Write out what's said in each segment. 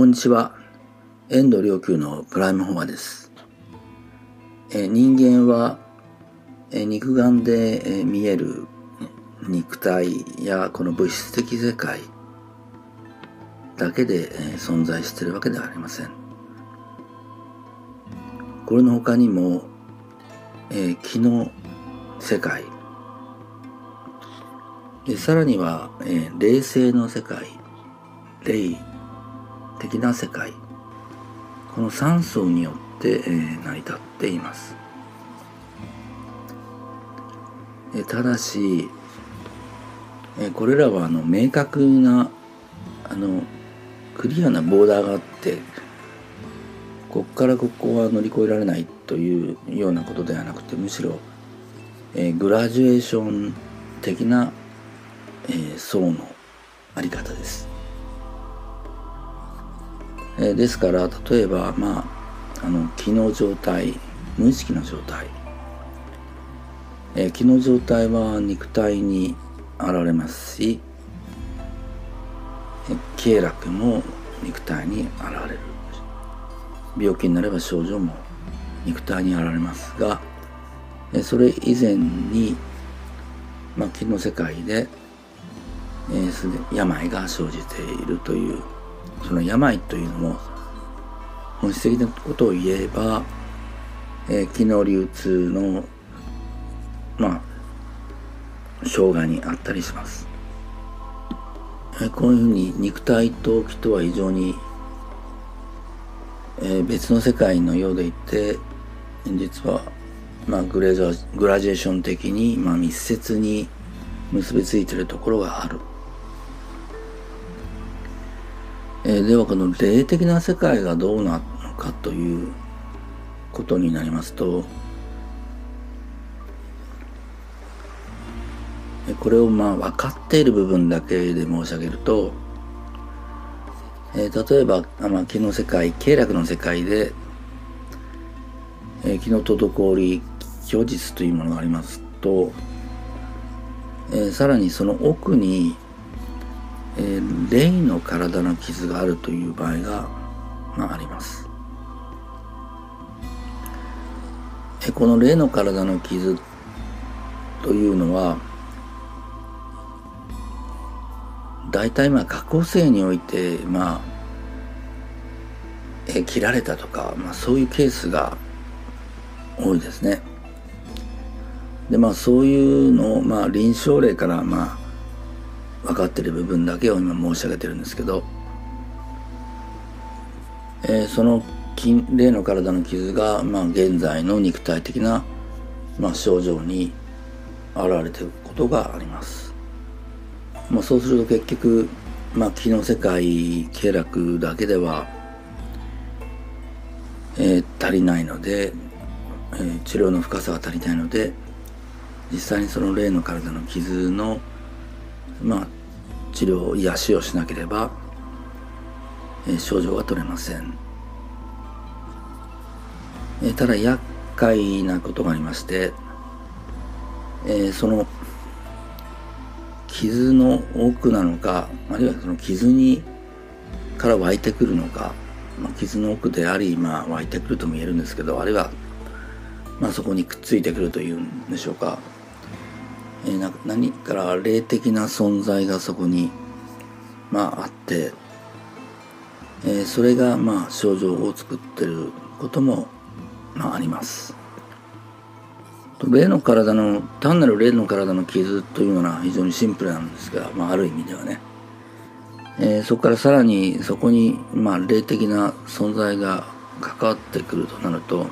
こんにちは。遠藤良久のプライムフォアです。え人間は、え肉眼で、え見える肉体やこの物質的世界だけで、存在しているわけではありません。これの他にも、え気の世界でさらには、え霊性の世界霊的な世界この3層によって、え、成り立っています、えただし、えこれらはあの明確なあのクリアなボーダーがあってここからここは乗り越えられないというようなことではなくてむしろ、え、グラジュエーション的な、え、層のあり方です。え、ですから例えばまああの気の状態無意識の状態、えー、気の状態は肉体に現れますし、え、経絡も肉体に現れる。病気になれば症状も肉体に現れますが、え、それ以前に、まあ、気の世界で、えー、病が生じているというその病というのも本質的なことを言えば、えー、気の流通のまあ障害にあったりします、えー、こういうふうに肉体と気とは非常に、えー、別の世界のようでいて実はまあグレーザーグラジエーション的に、まあ、密接に結びついているところがある。えー、ではこの霊的な世界がどうなのかということになりますとこれをまあ分かっている部分だけで申し上げると、えー、例えば、まあ、気の世界経絡の世界で、えー、気の滞り虚実というものがありますと、えー、さらにその奥にー、霊の体の傷があるという場合が、まあ、あります。えこの霊の体の傷というのは大体まあ過去性においてまあえ切られたとか、まあ、そういうケースが多いですね。でまあそういうのをまあ臨床例からまあ分かってる部分だけを今申し上げてるんですけど、えー、その例の体の傷が、まあ、現在の肉体的な、まあ、症状に現れていることがあります。まあ、そうすると結局、まあ、気の世界経絡だけでは、えー、足りないので、えー、治療の深さが足りないので実際にその例の体の傷のまあ、治療癒しをしなければ、えー、症状が取れません、えー、ただ厄介なことがありまして、えー、その傷の奥なのかあるいはその傷にから湧いてくるのか、まあ、傷の奥であり、まあ、湧いてくるとも言えるんですけどあるいは、まあ、そこにくっついてくるというんでしょうか。えー、何から霊的な存在がそこに、まあ、あって、えー、それが、まあ、症状を作ってることも、まあ、あります。霊の体の単なる霊の体の傷というのは非常にシンプルなんですが、まあ、ある意味ではね、えー、そこからさらにそこに、まあ、霊的な存在が関わってくるとなると、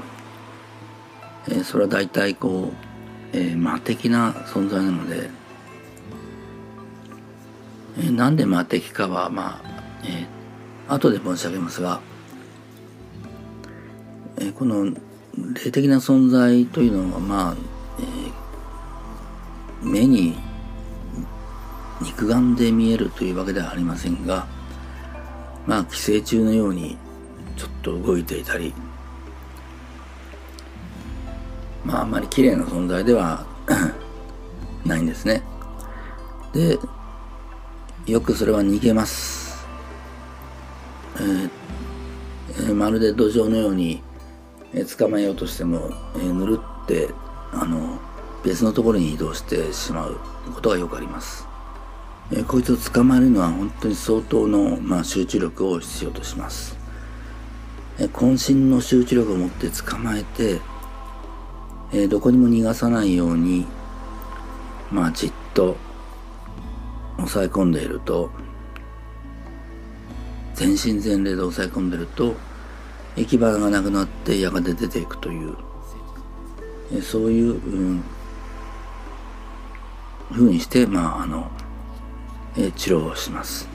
えー、それは大体こうえー、魔的な存在なので、えー、なんで魔的かはまあ、えー、後で申し上げますが、えー、この霊的な存在というのはまあ、えー、目に肉眼で見えるというわけではありませんがまあ寄生虫のようにちょっと動いていたりまああんまり綺麗な存在では ないんですね。で、よくそれは逃げます。えー、まるで土壌のように、えー、捕まえようとしても、えー、ぬるってあの別のところに移動してしまうことがよくあります、えー、こいつを捕まえるのは本当に相当の、まあ、集中力を必要とします、えー、渾身の集中力を持って捕まえて、えー、どこにも逃がさないようにまあじっと抑え込んでいると全身全霊で抑え込んでいると行き場がなくなってやがて出ていくというえそういう、うん、ふうにしてまああの、え治療をします。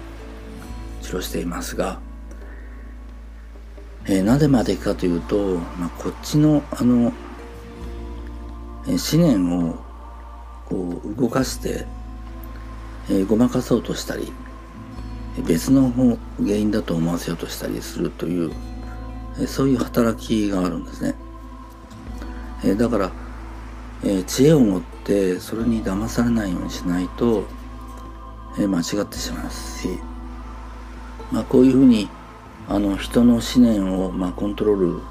治療していますが、えー、なぜまでかというと、まあ、こっちのあの、思念をこう動かして、え、ごまかそうとしたり別の原因だと思わせようとしたりするという、え、そういう働きがあるんですね。え、だから、え、知恵を持ってそれに騙されないようにしないと、え、間違ってしまいますし、まあ、こういうふうにあの人の思念を、まあ、コントロール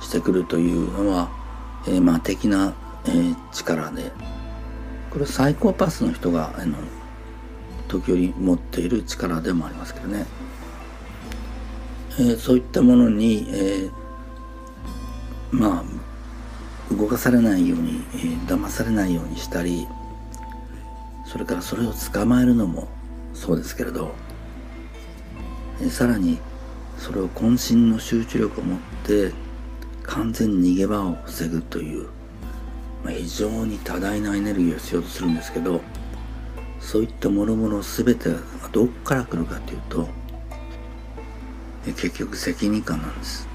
してくるというのは、え、まあ的な、えー、力で。これサイコパスの人があの時折持っている力でもありますけどね、えー、そういったものに、えー、まあ動かされないように、えー、騙されないようにしたりそれからそれを捕まえるのもそうですけれど、え、さらにそれを渾身の集中力を持って完全に逃げ場を防ぐというまあ、非常に多大なエネルギーを必要とするんですけどそういったものもの全てがどこから来るかというと結局責任感なんです。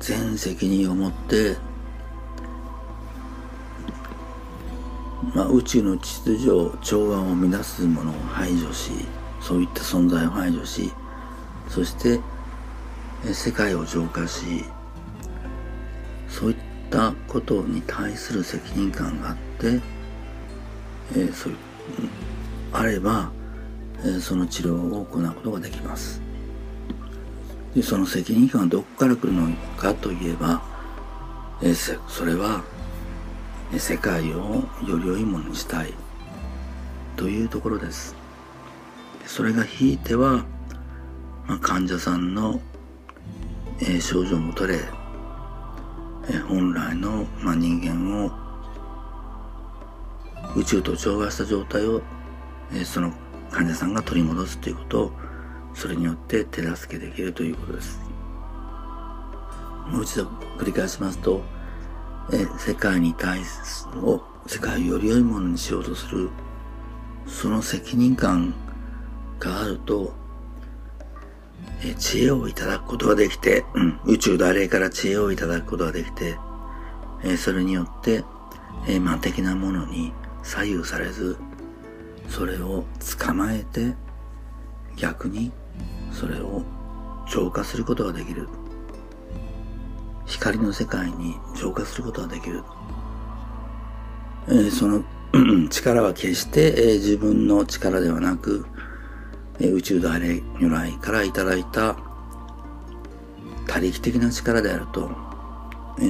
全責任を持ってまあ、宇宙の秩序調和を乱すものを排除しそういった存在を排除しそして世界を浄化しそういったったことに対する責任感があって、えー、そういうあれば、えー、その治療を行うことができます。でその責任感はどこから来るのかといえば、えー、それは世界をより良いものにしたいというところです。それがひいては、まあ、患者さんの、えー、症状も取れ本来の、ま、人間を宇宙と調和した状態を、えその患者さんが取り戻すということをそれによって手助けできるということです。もう一度繰り返しますと、え世界に対すを世界をより良いものにしようとするその責任感があるとえ知恵をいただくことができて、うん、宇宙大霊から知恵をいただくことができて、えそれによって、えー、魔的なものに左右されず、それを捕まえて、逆にそれを浄化することができる。光の世界に浄化することができる。え、その力は決して、え、自分の力ではなく、宇宙大霊如来からいただいた他力的な力であると、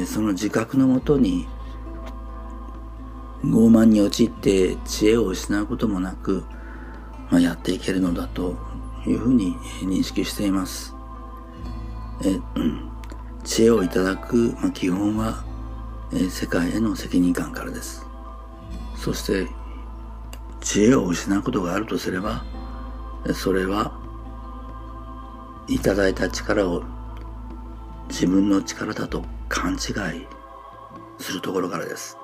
その自覚のもとに傲慢に陥って知恵を失うこともなく、まあ、やっていけるのだというふうに認識しています。え、知恵をいただく、まあ、基本は、え世界への責任感からです。そして知恵を失うことがあるとすれば、それはいただいた力を自分の力だと勘違いするところからです。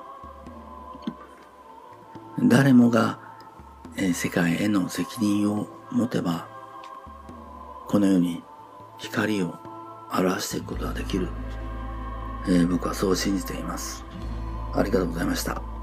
誰もが、世界への責任を持てばこのように光を表していくことができる、えー、僕はそう信じています。ありがとうございました。